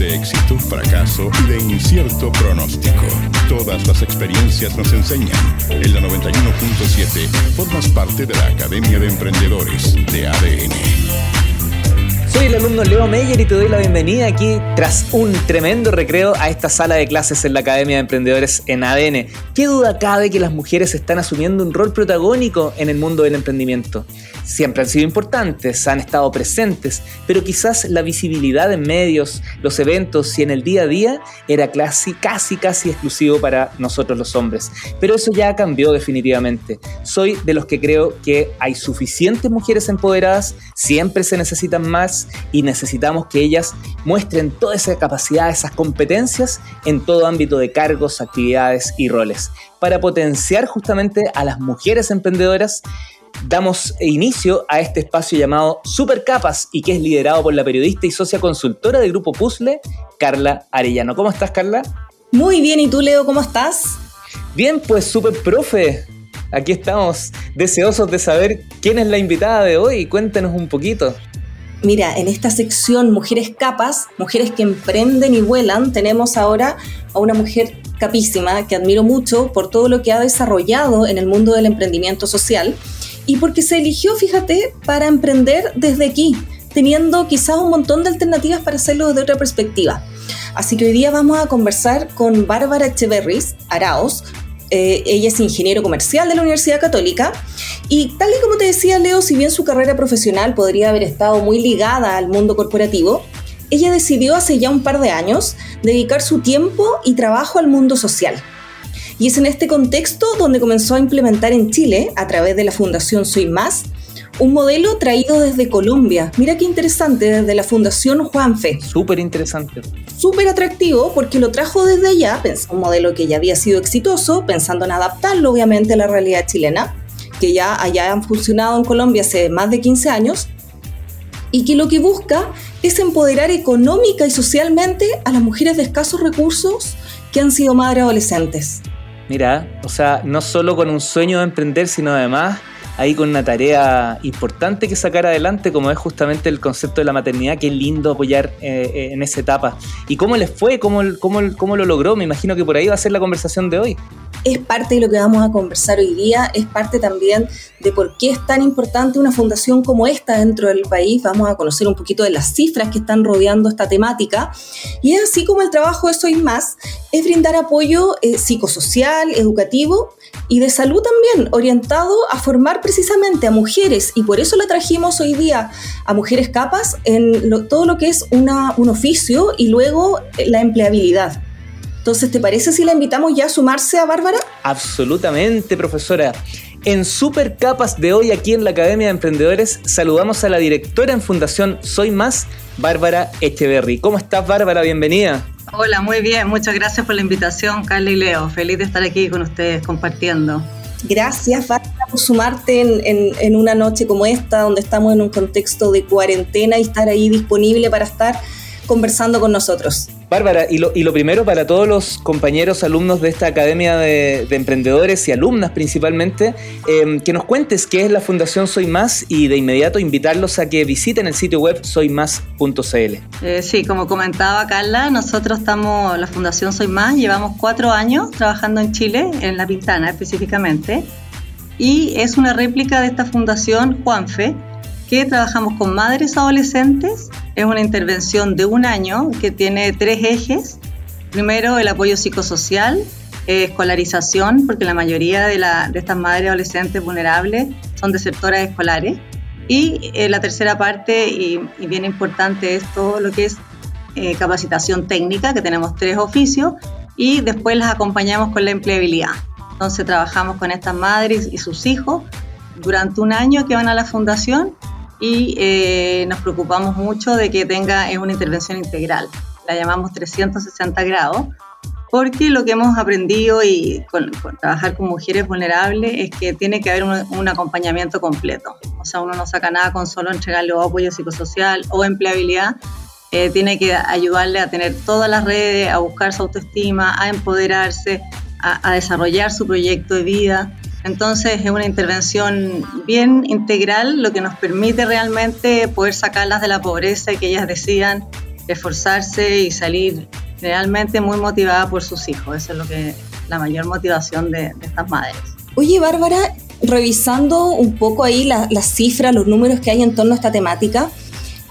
de éxito, fracaso y de incierto pronóstico. Todas las experiencias nos enseñan. En la 91.7 formas parte de la Academia de Emprendedores de ADN. Soy el alumno Leo Meyer y te doy la bienvenida aquí tras un tremendo recreo a esta sala de clases en la Academia de Emprendedores en ADN. ¿Qué duda cabe que las mujeres están asumiendo un rol protagónico en el mundo del emprendimiento? Siempre han sido importantes, han estado presentes, pero quizás la visibilidad en medios, los eventos y en el día a día era casi, casi, casi exclusivo para nosotros los hombres. Pero eso ya cambió definitivamente. Soy de los que creo que hay suficientes mujeres empoderadas, siempre se necesitan más y necesitamos que ellas muestren toda esa capacidad, esas competencias en todo ámbito de cargos, actividades y roles. Para potenciar justamente a las mujeres emprendedoras, damos inicio a este espacio llamado Super Capas y que es liderado por la periodista y socia consultora del grupo Puzzle, Carla Arellano. ¿Cómo estás, Carla? Muy bien, ¿y tú, Leo, cómo estás? Bien, pues super profe. Aquí estamos deseosos de saber quién es la invitada de hoy. Cuéntanos un poquito. Mira, en esta sección Mujeres Capas, mujeres que emprenden y vuelan, tenemos ahora a una mujer capísima que admiro mucho por todo lo que ha desarrollado en el mundo del emprendimiento social y porque se eligió, fíjate, para emprender desde aquí, teniendo quizás un montón de alternativas para hacerlo desde otra perspectiva. Así que hoy día vamos a conversar con Bárbara Echeverris Araos, eh, ella es ingeniero comercial de la Universidad Católica y tal y como te decía Leo, si bien su carrera profesional podría haber estado muy ligada al mundo corporativo, ella decidió hace ya un par de años dedicar su tiempo y trabajo al mundo social. Y es en este contexto donde comenzó a implementar en Chile, a través de la Fundación Soy Más, un modelo traído desde Colombia. Mira qué interesante, desde la Fundación Juanfe. Súper interesante. Súper atractivo porque lo trajo desde allá, un modelo que ya había sido exitoso, pensando en adaptarlo obviamente a la realidad chilena, que ya allá han funcionado en Colombia hace más de 15 años, y que lo que busca es empoderar económica y socialmente a las mujeres de escasos recursos que han sido madres adolescentes. Mira, o sea, no solo con un sueño de emprender, sino además ahí con una tarea importante que sacar adelante, como es justamente el concepto de la maternidad. Qué lindo apoyar eh, eh, en esa etapa. ¿Y cómo les fue? ¿Cómo, cómo, ¿Cómo lo logró? Me imagino que por ahí va a ser la conversación de hoy es parte de lo que vamos a conversar hoy día, es parte también de por qué es tan importante una fundación como esta dentro del país. Vamos a conocer un poquito de las cifras que están rodeando esta temática. Y es así como el trabajo de Soy Más es brindar apoyo eh, psicosocial, educativo y de salud también, orientado a formar precisamente a mujeres. Y por eso la trajimos hoy día a Mujeres Capas en todo lo que es una, un oficio y luego la empleabilidad. Entonces, ¿te parece si la invitamos ya a sumarse a Bárbara? Absolutamente, profesora. En Super Capas de hoy aquí en la Academia de Emprendedores saludamos a la directora en Fundación Soy Más, Bárbara Echeverry. ¿Cómo estás, Bárbara? Bienvenida. Hola, muy bien. Muchas gracias por la invitación, Carla y Leo. Feliz de estar aquí con ustedes compartiendo. Gracias, Bárbara, sumarte en, en una noche como esta, donde estamos en un contexto de cuarentena y estar ahí disponible para estar conversando con nosotros. Bárbara, y lo, y lo primero para todos los compañeros, alumnos de esta Academia de, Emprendedores y alumnas principalmente, em, que nos cuentes qué es la Fundación Soy Más y de inmediato invitarlos a que visiten el sitio web soymás.cl. Eh, sí, como comentaba Carla, nosotros estamos, la Fundación Soy Más, llevamos cuatro años trabajando en Chile, en La Pintana específicamente, y es una réplica de esta Fundación Juanfe, que trabajamos con madres adolescentes. Es una intervención de un año que tiene tres ejes. Primero, el apoyo psicosocial, eh, escolarización, porque la mayoría de, estas madres adolescentes vulnerables son desertoras escolares. Y eh, la tercera parte, y, bien importante, es todo lo que es eh, capacitación técnica, que tenemos tres oficios, y después las acompañamos con la empleabilidad. Entonces trabajamos con estas madres y sus hijos durante un año que van a la fundación y eh, nos preocupamos mucho de que tenga una intervención integral. La llamamos 360 grados, porque lo que hemos aprendido y con, trabajar con mujeres vulnerables es que tiene que haber un, acompañamiento completo. O sea, uno no saca nada con solo entregarle apoyo psicosocial o empleabilidad. Eh, tiene que ayudarle a tener todas las redes, a buscar su autoestima, a empoderarse, a desarrollar su proyecto de vida. Entonces es una intervención bien integral, lo que nos permite realmente poder sacarlas de la pobreza y que ellas decidan esforzarse y salir realmente muy motivada por sus hijos. Eso es lo que la mayor motivación de, estas madres. Oye, Bárbara, revisando un poco ahí las cifras, los números que hay en torno a esta temática,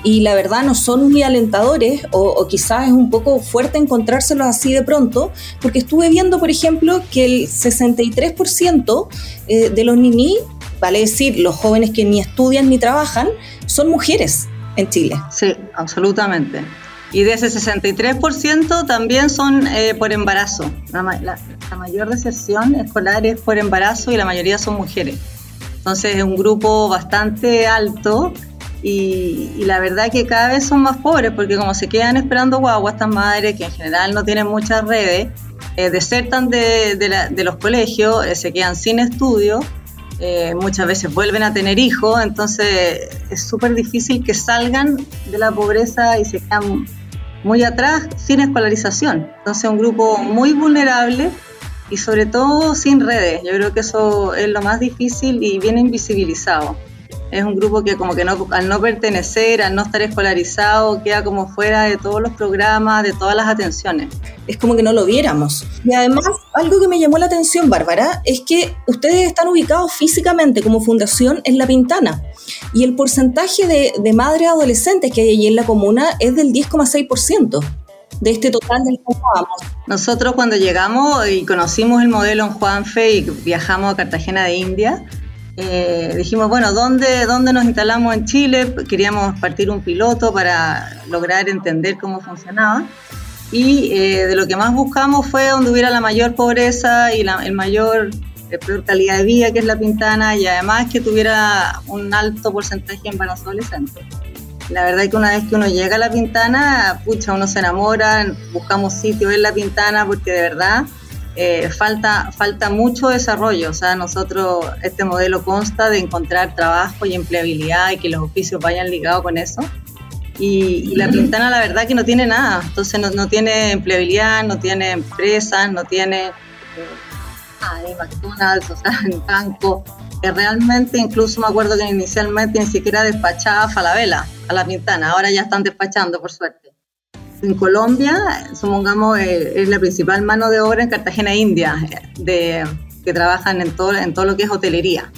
y la verdad no son muy alentadores o, quizás es un poco fuerte encontrárselos así de pronto, porque estuve viendo, por ejemplo, que el 63% eh, de los niní, vale decir, los jóvenes que ni estudian ni trabajan, son mujeres en Chile. Sí, absolutamente. Y de ese 63% también son eh, por embarazo. La, mayor deserción escolar es por embarazo y la mayoría son mujeres. Entonces es un grupo bastante alto y, la verdad que cada vez son más pobres porque como se quedan esperando guagua estas madres que en general no tienen muchas redes, eh, desertan de, de, los colegios, eh, se quedan sin estudio, eh, muchas veces vuelven a tener hijos, entonces es súper difícil que salgan de la pobreza y se quedan muy atrás sin escolarización. Entonces un grupo muy vulnerable y sobre todo sin redes. Yo creo que eso es lo más difícil y bien invisibilizado es un grupo que como que no, al no pertenecer, al no estar escolarizado, queda como fuera de todos los programas, de todas las atenciones. Es como que no lo viéramos. Y además, algo que me llamó la atención, Bárbara, es que ustedes están ubicados físicamente como fundación en La Pintana. Y el porcentaje de, de madres adolescentes que hay allí en la comuna es del 10,6% de este total del que hablábamos. Nosotros cuando llegamos y conocimos el modelo en Juanfe y viajamos a Cartagena de India, eh, dijimos, bueno, ¿dónde, ¿dónde nos instalamos en Chile? Queríamos partir un piloto para lograr entender cómo funcionaba. Y eh, de lo que más buscamos fue donde hubiera la mayor pobreza y la el mayor, peor calidad de vida, que es la Pintana, y además que tuviera un alto porcentaje de embarazo adolescente. La verdad es que una vez que uno llega a la Pintana, pucha, uno se enamora, buscamos sitio en la Pintana porque de verdad eh, falta, falta mucho desarrollo. O sea, nosotros, este modelo consta de encontrar trabajo y empleabilidad y que los oficios vayan ligados con eso. Y, la Pintana, la verdad, que no tiene nada. Entonces, no, no tiene empleabilidad, no tiene empresas, no tiene eh, McDonald's, o sea, en banco. Que realmente, incluso me acuerdo que inicialmente ni siquiera despachaba Falabella a la Pintana. Ahora ya están despachando, por suerte. En Colombia, supongamos, eh, es la principal mano de obra en Cartagena, India, de, que trabajan en todo, en todo lo que es hotelería.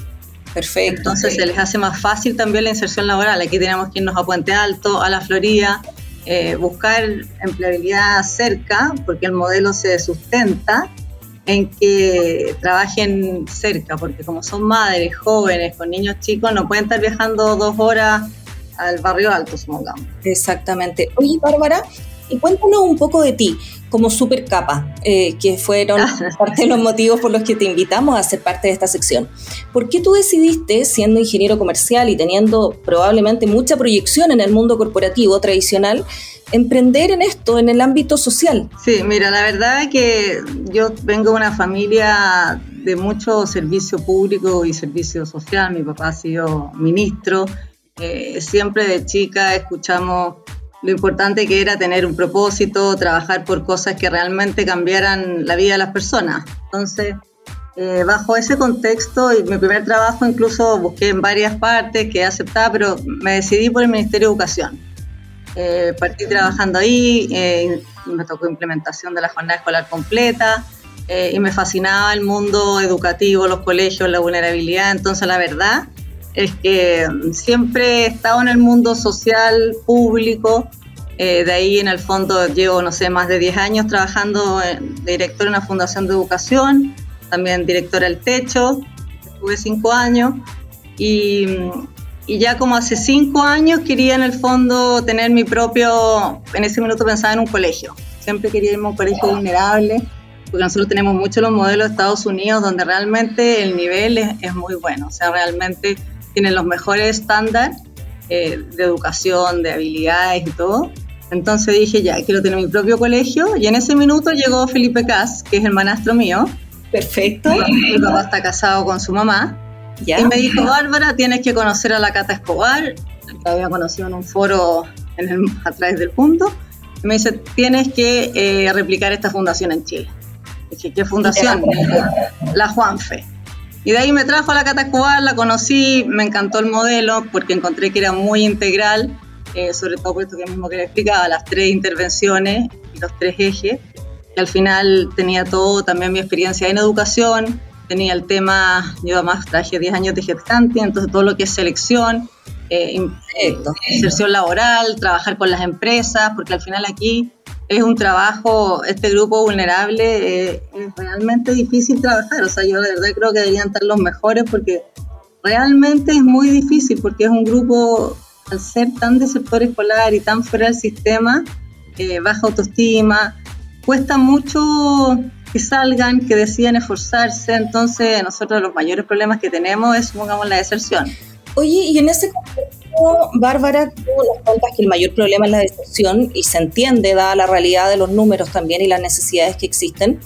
Perfecto. Entonces se les hace más fácil también la inserción laboral. Aquí tenemos que irnos a Puente Alto, a la Florida, eh, buscar empleabilidad cerca, porque el modelo se sustenta en que trabajen cerca, porque como son madres jóvenes con niños chicos, no pueden estar viajando dos horas al barrio alto, supongamos. Exactamente. Oye, Bárbara, y cuéntanos un poco de ti como super capa, eh, que fueron parte de los motivos por los que te invitamos a ser parte de esta sección. ¿Por qué tú decidiste, siendo ingeniero comercial y teniendo probablemente mucha proyección en el mundo corporativo tradicional, emprender en esto, en el ámbito social? Sí, mira, la verdad es que yo vengo de una familia de mucho servicio público y servicio social. Mi papá ha sido ministro. Eh, siempre de chica escuchamos lo importante que era tener un propósito, trabajar por cosas que realmente cambiaran la vida de las personas. Entonces, eh, bajo ese contexto, y mi primer trabajo incluso busqué en varias partes que aceptaba, pero me decidí por el Ministerio de Educación. Eh, partí trabajando ahí, eh, me tocó implementación de la jornada escolar completa y me fascinaba el mundo educativo, los colegios, la vulnerabilidad. Entonces, la verdad, es que siempre he estado en el mundo social, público, eh, de ahí en el fondo llevo, no sé, más de 10 años trabajando de director en una fundación de educación, también directora del Techo, estuve 5 años y, y, ya como hace 5 años quería en el fondo tener mi propio, en ese minuto pensaba en un colegio, siempre quería irme a un colegio vulnerable, porque nosotros tenemos muchos los modelos de Estados Unidos donde realmente el nivel es, es muy bueno, o sea, realmente tienen los mejores estándares eh, de educación, de habilidades y todo. Entonces dije, ya, quiero tener mi propio colegio. Y en ese minuto llegó Felipe Cas, que es el manastro mío. Perfecto. Mi papá está casado con su mamá. ¿Ya? Y me dijo, Bárbara, tienes que conocer a la Cata Escobar. La había conocido en un foro en el, a través del punto. Y me dice, tienes que eh, replicar esta fundación en Chile. Dije, ¿qué fundación? La Juanfe. Y de ahí me trajo a la Cata la conocí, me encantó el modelo porque encontré que era muy integral eh, sobre todo por esto que mismo que le explicaba, las tres intervenciones y los tres ejes, que al final tenía todo, también mi experiencia en educación, tenía el tema, yo además traje 10 años de headhunting, entonces todo lo que es selección, eh, inserción laboral, trabajar con las empresas, porque al final aquí es un trabajo, este grupo vulnerable eh, es realmente difícil trabajar, o sea, yo de verdad creo que deberían estar los mejores porque realmente es muy difícil, porque es un grupo, al ser tan de sector escolar y tan fuera del sistema, eh, baja autoestima, cuesta mucho que salgan, que decidan esforzarse, entonces nosotros los mayores problemas que tenemos es, supongamos, la deserción. Oye, y en ese contexto, Bárbara, tú nos cuentas que el mayor problema es la deserción y se entiende, dada la realidad de los números también y las necesidades que existen.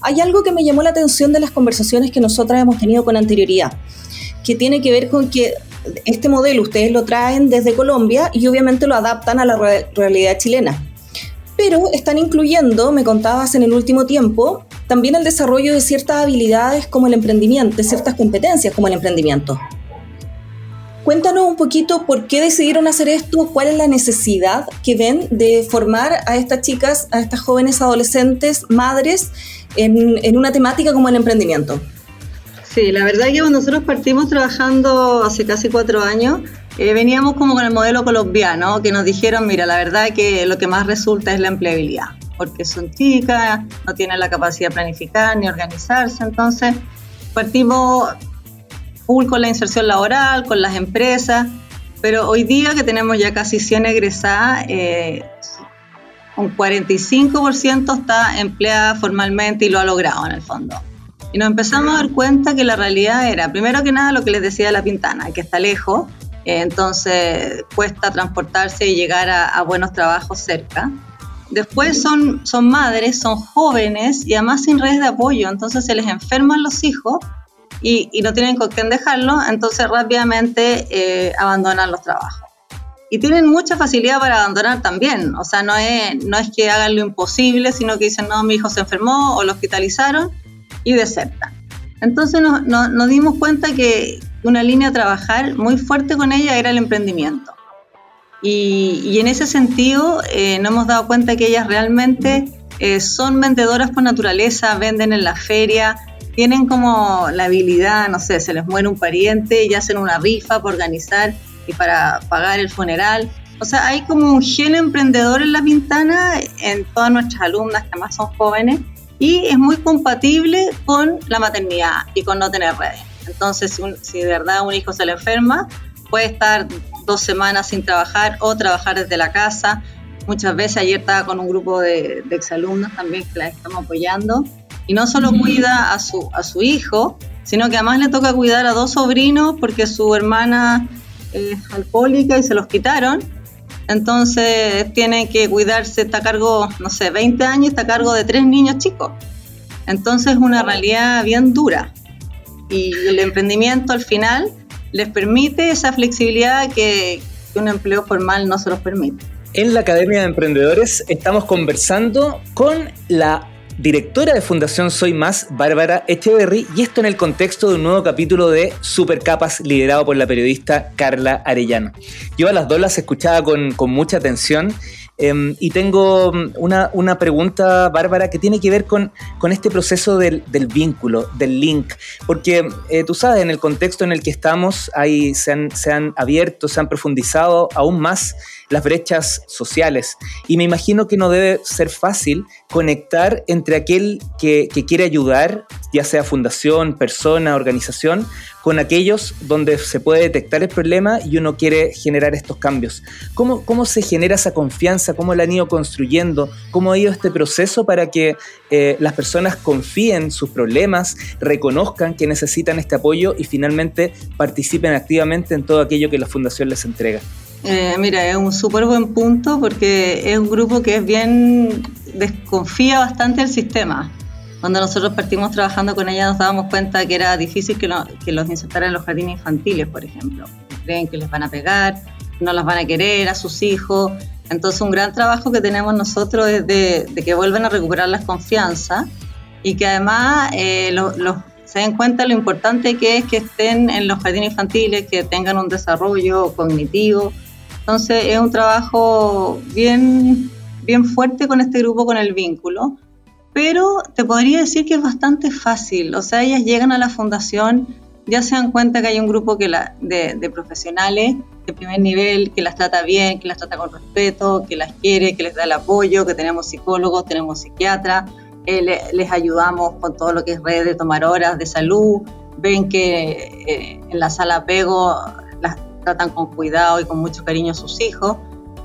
Hay algo que me llamó la atención de las conversaciones que nosotras hemos tenido con anterioridad, que tiene que ver con que este modelo ustedes lo traen desde Colombia y obviamente lo adaptan a la realidad chilena. Pero están incluyendo, me contabas en el último tiempo, también el desarrollo de ciertas habilidades como el emprendimiento, de ciertas competencias como el emprendimiento. Cuéntanos un poquito por qué decidieron hacer esto, cuál es la necesidad que ven de formar a estas chicas, a estas jóvenes adolescentes, madres, en, una temática como el emprendimiento. Sí, la verdad es que nosotros partimos trabajando hace casi cuatro años, eh, veníamos como con el modelo colombiano, que nos dijeron, mira, la verdad que lo que más resulta es la empleabilidad, porque son chicas, no tienen la capacidad de planificar ni organizarse, entonces partimos full con la inserción laboral, con las empresas, pero hoy día que tenemos ya casi 100 egresadas, eh, un 45% está empleada formalmente y lo ha logrado en el fondo. Y nos empezamos a dar cuenta que la realidad era, primero que nada, lo que les decía la Pintana, que está lejos, eh, entonces cuesta transportarse y llegar a, a, buenos trabajos cerca. Después son, son madres, son jóvenes y además sin redes de apoyo, entonces se les enferman los hijos y, no tienen con quién dejarlo, entonces rápidamente eh, abandonan los trabajos. Y tienen mucha facilidad para abandonar también, o sea, no es, no es que hagan lo imposible, sino que dicen, no, mi hijo se enfermó o lo hospitalizaron y desertan. Entonces nos, nos, dimos cuenta que una línea a trabajar muy fuerte con ella era el emprendimiento. Y, y en ese sentido eh, nos hemos dado cuenta que ellas realmente eh, son vendedoras por naturaleza, venden en la feria, tienen como la habilidad, no sé, se les muere un pariente y hacen una rifa para organizar y para pagar el funeral. O sea, hay como un gen emprendedor en la Pintana, en todas nuestras alumnas que además son jóvenes, y es muy compatible con la maternidad y con no tener redes. Entonces, si, de verdad un hijo se le enferma, puede estar dos semanas sin trabajar o trabajar desde la casa. Muchas veces ayer estaba con un grupo de, de exalumnos también que la estamos apoyando y no solo cuida a su, a su hijo, sino que además le toca cuidar a dos sobrinos porque su hermana es alcohólica y se los quitaron. Entonces tiene que cuidarse, está a cargo, no sé, 20 años, está a cargo de tres niños chicos. Entonces es una realidad bien dura. Y el emprendimiento al final les permite esa flexibilidad que, que un empleo formal no se los permite. En la Academia de Emprendedores estamos conversando con la directora de Fundación Soy Más, Bárbara Echeverry, y esto en el contexto de un nuevo capítulo de Supercapas liderado por la periodista Carla Arellano. Yo a las dos las escuchaba con, con mucha atención Em, y tengo mm, una, pregunta, Bárbara, que tiene que ver con, con este proceso del, vínculo, del link, porque eh, tú sabes, en el contexto en el que estamos, ahí se han, se han abierto, se han profundizado aún más las brechas sociales. Y me imagino que no debe ser fácil conectar entre aquel que, que quiere ayudar, ya sea fundación, persona, organización, con aquellos donde se puede detectar el problema y uno quiere generar estos cambios. ¿Cómo, cómo se genera esa confianza? ¿Cómo la han ido construyendo? ¿Cómo ha ido este proceso para que eh, las personas confíen sus problemas, reconozcan que necesitan este apoyo y finalmente participen activamente en todo aquello que la Fundación les entrega? Eh, mira, es un súper buen punto porque es un grupo que es bien, desconfía bastante del sistema. Cuando nosotros partimos trabajando con ella nos dábamos cuenta que era difícil que, que los insertaran en los jardines infantiles, por ejemplo. Creen que les van a pegar, no las van a querer a sus hijos. Entonces un gran trabajo que tenemos nosotros es de, que vuelvan a recuperar la confianza y que además eh, se den cuenta lo importante que es que estén en los jardines infantiles, que tengan un desarrollo cognitivo, Entonces es un trabajo bien, bien fuerte con este grupo, con el vínculo, pero te podría decir que es bastante fácil. O sea, ellas llegan a la fundación, ya se dan cuenta que hay un grupo que la, de, profesionales de primer nivel que las trata bien, que las trata con respeto, que las quiere, que les da el apoyo, que tenemos psicólogos, tenemos psiquiatras, eh, les ayudamos con todo lo que es red de tomar horas de salud, ven que eh, en la sala Pego las tratan con cuidado y con mucho cariño a sus hijos.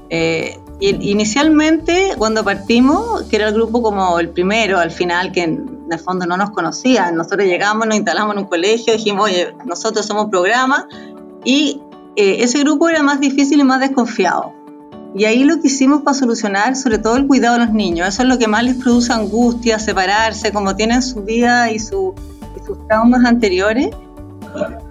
Eh, inicialmente, cuando partimos, que era el grupo como el primero, al final, que en el fondo no nos conocían, nosotros llegamos, nos instalamos en un colegio, dijimos, oye, nosotros somos programa, y eh, ese grupo era más difícil y más desconfiado. Y ahí lo que hicimos para solucionar, sobre todo el cuidado de los niños, eso es lo que más les produce angustia, separarse, como tienen su vida y, su, y sus traumas anteriores.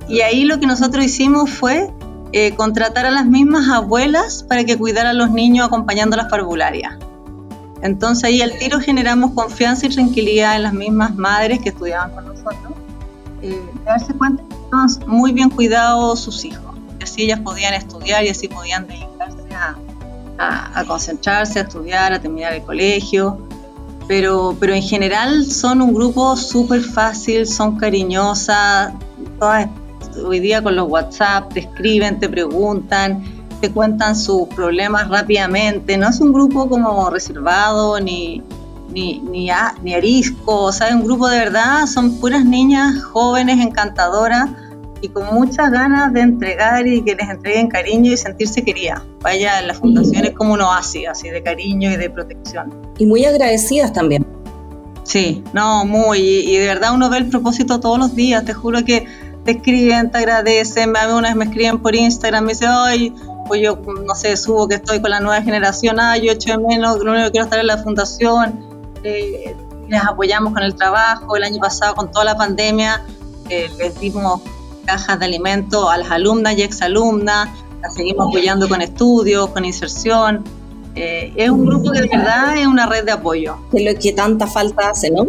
Y ahí lo que nosotros hicimos fue eh, contratar a las mismas abuelas para que cuidaran a los niños acompañando las parvularias. Entonces ahí al tiro generamos confianza y tranquilidad en las mismas madres que estudiaban con nosotros, eh, darse cuenta que estaban muy bien cuidados sus hijos, y así ellas podían estudiar y así podían dedicarse a, a, concentrarse, a estudiar, a terminar el colegio. Pero, pero en general son un grupo súper fácil, son cariñosas, todas hoy día con los WhatsApp te escriben, te preguntan, te cuentan sus problemas rápidamente. No es un grupo como reservado ni, ni, ni, arisco, o sea, es un grupo de verdad, son puras niñas jóvenes, encantadoras y con muchas ganas de entregar y que les entreguen cariño y sentirse querida. Vaya, la fundación es como un oasis, así de cariño y de protección. Y muy agradecidas también. Sí, no, muy, y de verdad uno ve el propósito todos los días, te juro que te escriben, te agradecen, a mí una vez me escriben por Instagram, me dicen, ay, pues yo, no sé, subo que estoy con la nueva generación, ay, yo echo de menos, lo único que quiero estar en la fundación, eh, les apoyamos con el trabajo, el año pasado con toda la pandemia, eh, les dimos cajas de alimentos a las alumnas y exalumnas, las seguimos apoyando con estudios, con inserción, eh, es un grupo que de verdad es una red de apoyo. De lo que tanta falta hace, ¿no?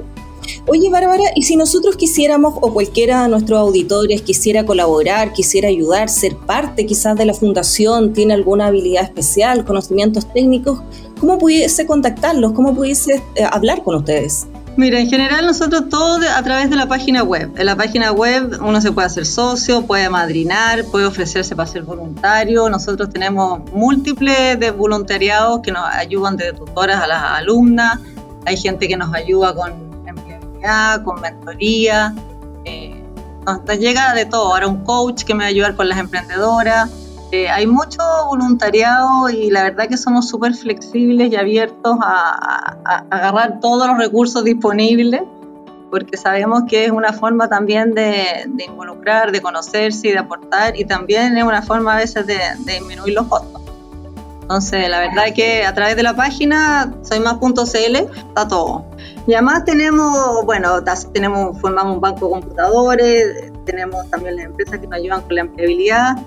Oye, Bárbara, y si nosotros quisiéramos, o cualquiera de nuestros auditores quisiera colaborar, quisiera ayudar, ser parte quizás de la fundación, tiene alguna habilidad especial, conocimientos técnicos, ¿cómo pudiese contactarlos? ¿Cómo pudiese eh, hablar con ustedes? Mira, en general nosotros todo a través de la página web. En la página web uno se puede hacer socio, puede madrinar, puede ofrecerse para ser voluntario. Nosotros tenemos múltiples de voluntariados que nos ayudan de tutoras a las alumnas. Hay gente que nos ayuda con con mentoría. Eh, nos, llega de todo. Ahora un coach que me va a ayudar con las emprendedoras. Eh, hay mucho voluntariado y la verdad que somos súper flexibles y abiertos a, agarrar todos los recursos disponibles porque sabemos que es una forma también de, involucrar, de conocerse y de aportar y también es una forma a veces de, de disminuir los costos. Entonces, la verdad es que a través de la página soymás.cl está todo. Y además tenemos, bueno, tenemos, formamos un banco de computadores, tenemos también las empresas que nos ayudan con la empleabilidad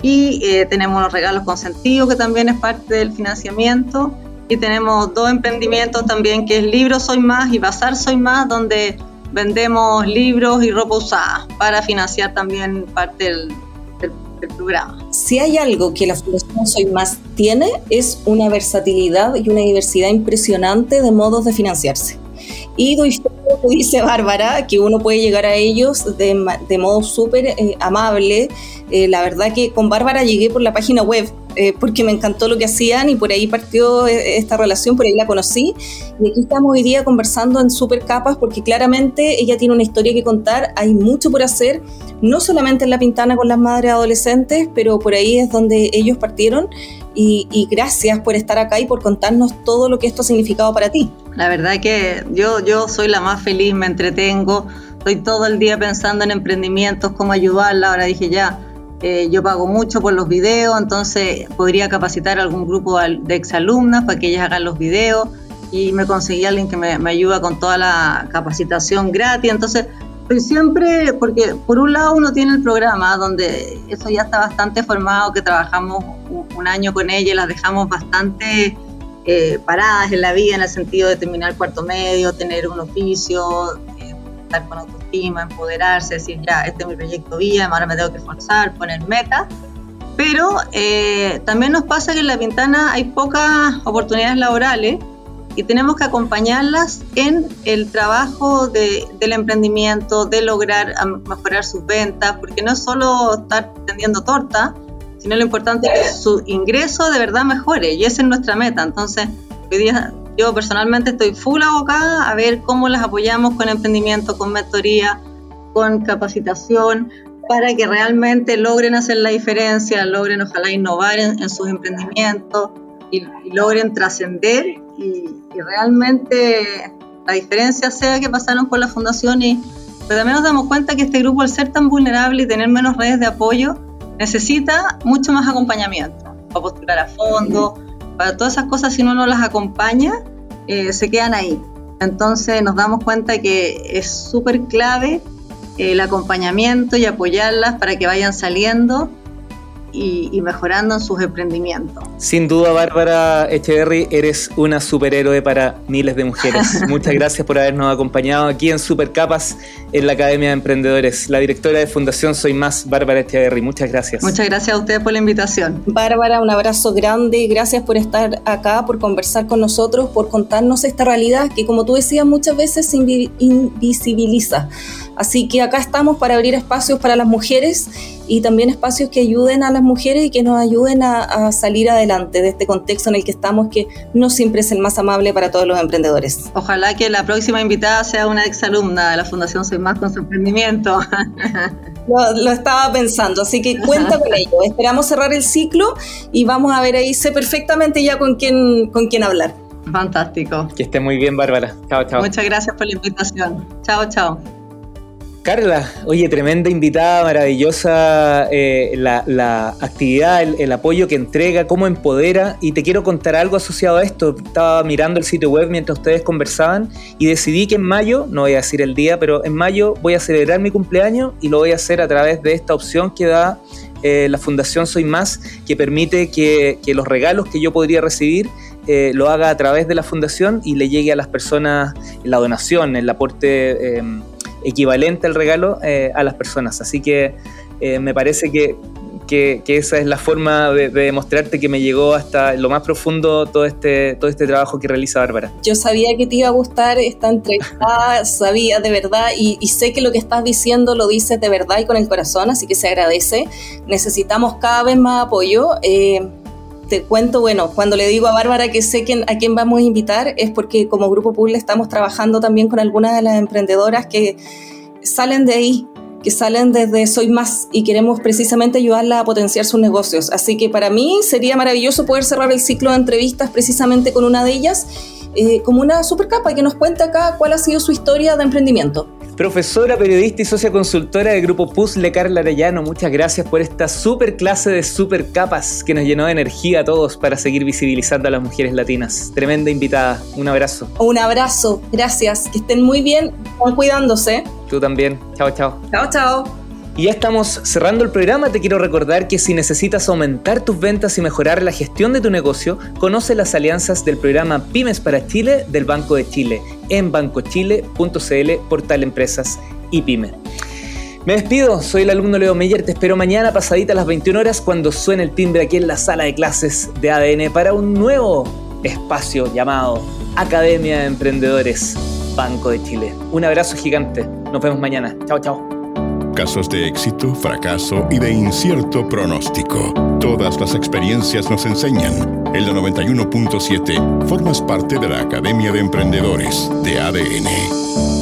y eh, tenemos los regalos consentidos que también es parte del financiamiento y tenemos dos emprendimientos también que es Libros Soy Más y Bazar Soy Más donde vendemos libros y ropa usada para financiar también parte del, del programa. Si hay algo que la Fundación Soy Más tiene es una versatilidad y una diversidad impresionante de modos de financiarse. Y doy dice Bárbara, que uno puede llegar a ellos de, modo súper eh, amable. Eh, la verdad que con Bárbara llegué por la página web, eh, porque me encantó lo que hacían y por ahí partió esta relación, por ahí la conocí. Y aquí estamos hoy día conversando en super capas, porque claramente ella tiene una historia que contar, hay mucho por hacer, no solamente en La Pintana con las madres adolescentes, pero por ahí es donde ellos partieron y, gracias por estar acá y por contarnos todo lo que esto ha significado para ti. La verdad que yo, yo soy la más feliz, me entretengo, estoy todo el día pensando en emprendimientos, cómo ayudarla, ahora dije ya, eh, yo pago mucho por los videos, entonces podría capacitar a algún grupo de exalumnas para que ellas hagan los videos y me conseguí alguien que me, me ayuda con toda la capacitación gratis, entonces pues siempre, porque por un lado uno tiene el programa donde eso ya está bastante formado, que trabajamos un, año con ella y las dejamos bastante eh, paradas en la vida en el sentido de terminar cuarto medio, tener un oficio, eh, estar con autoestima, empoderarse, decir ya, este es mi proyecto vida, ahora me tengo que esforzar, poner metas. Pero eh, también nos pasa que en La Pintana hay pocas oportunidades laborales y tenemos que acompañarlas en el trabajo del emprendimiento, de lograr mejorar sus ventas, porque no es solo estar tendiendo torta, sino lo importante es que su ingreso de verdad mejore y esa es nuestra meta. Entonces, hoy día yo personalmente estoy full abocada a ver cómo las apoyamos con emprendimiento, con mentoría, con capacitación, para que realmente logren hacer la diferencia, logren ojalá innovar en, sus emprendimientos y, logren trascender y, realmente la diferencia sea que pasaron por la fundación y pero también nos damos cuenta que este grupo al ser tan vulnerable y tener menos redes de apoyo necesita mucho más acompañamiento para postular a fondo, para todas esas cosas si uno no las acompaña eh, se quedan ahí. Entonces nos damos cuenta que es súper clave el acompañamiento y apoyarlas para que vayan saliendo y, mejorando en sus emprendimientos. Sin duda, Bárbara Echeverry, eres una superhéroe para miles de mujeres. Muchas gracias por habernos acompañado aquí en Supercapas en la Academia de Emprendedores. La directora de Fundación Soy Más, Bárbara Echeverry. Muchas gracias. Muchas gracias a ustedes por la invitación. Bárbara, un abrazo grande. Gracias por estar acá, por conversar con nosotros, por contarnos esta realidad que, como tú decías, muchas veces se invisibiliza. Así que acá estamos para abrir espacios para las mujeres y también espacios que ayuden a las mujeres y que nos ayuden a, salir adelante de este contexto en el que estamos, que no siempre es el más amable para todos los emprendedores. Ojalá que la próxima invitada sea una exalumna de la Fundación Soy Más con su emprendimiento. Lo, estaba pensando, así que cuenta con ello. Esperamos cerrar el ciclo y vamos a ver ahí, sé perfectamente ya con quién, con quién hablar. Fantástico. Que esté muy bien, Bárbara. Chao, chao. Muchas gracias por la invitación. Chao, chao. Carla, oye, tremenda invitada, maravillosa eh, la, actividad, el, apoyo que entrega, cómo empodera. Y te quiero contar algo asociado a esto. Estaba mirando el sitio web mientras ustedes conversaban y decidí que en mayo, no voy a decir el día, pero en mayo voy a celebrar mi cumpleaños y lo voy a hacer a través de esta opción que da eh, la Fundación Soy Más, que permite que, los regalos que yo podría recibir eh, lo haga a través de la fundación y le llegue a las personas la donación, el aporte equivalente al regalo eh, a las personas. Así que eh, me parece que, esa es la forma de, demostrarte que me llegó hasta lo más profundo todo este, todo este trabajo que realiza Bárbara. Yo sabía que te iba a gustar esta entrevista, sabía de verdad y, sé que lo que estás diciendo lo dices de verdad y con el corazón, así que se agradece. Necesitamos cada vez más apoyo. Eh, cuento, bueno, cuando le digo a Bárbara que sé a quién vamos a invitar es porque como Grupo Pool estamos trabajando también con algunas de las emprendedoras que salen de ahí, que salen desde Soy Más y queremos precisamente ayudarla a potenciar sus negocios. Así que para mí sería maravilloso poder cerrar el ciclo de entrevistas precisamente con una de ellas, eh, como una super capa que nos cuente acá cuál ha sido su historia de emprendimiento. Profesora, periodista y socia consultora del grupo Puzzle, Carla Arellano, muchas gracias por esta super clase de super capas que nos llenó de energía a todos para seguir visibilizando a las mujeres latinas. Tremenda invitada. Un abrazo. Un abrazo. Gracias. Que estén muy bien. Van cuidándose. Tú también. Chao, chao. Chao, chao. Y ya estamos cerrando el programa, te quiero recordar que si necesitas aumentar tus ventas y mejorar la gestión de tu negocio, conoce las alianzas del programa Pymes para Chile del Banco de Chile en bancochile.cl, portal empresas y pyme. Me despido, soy el alumno Leo Meyer, te espero mañana pasadita a las 21 horas cuando suene el timbre aquí en la sala de clases de ADN para un nuevo espacio llamado Academia de Emprendedores Banco de Chile. Un abrazo gigante, nos vemos mañana, chao chao. Casos de éxito, fracaso y de incierto pronóstico. Todas las experiencias nos enseñan. En la 91.7 formas parte de la Academia de Emprendedores de ADN.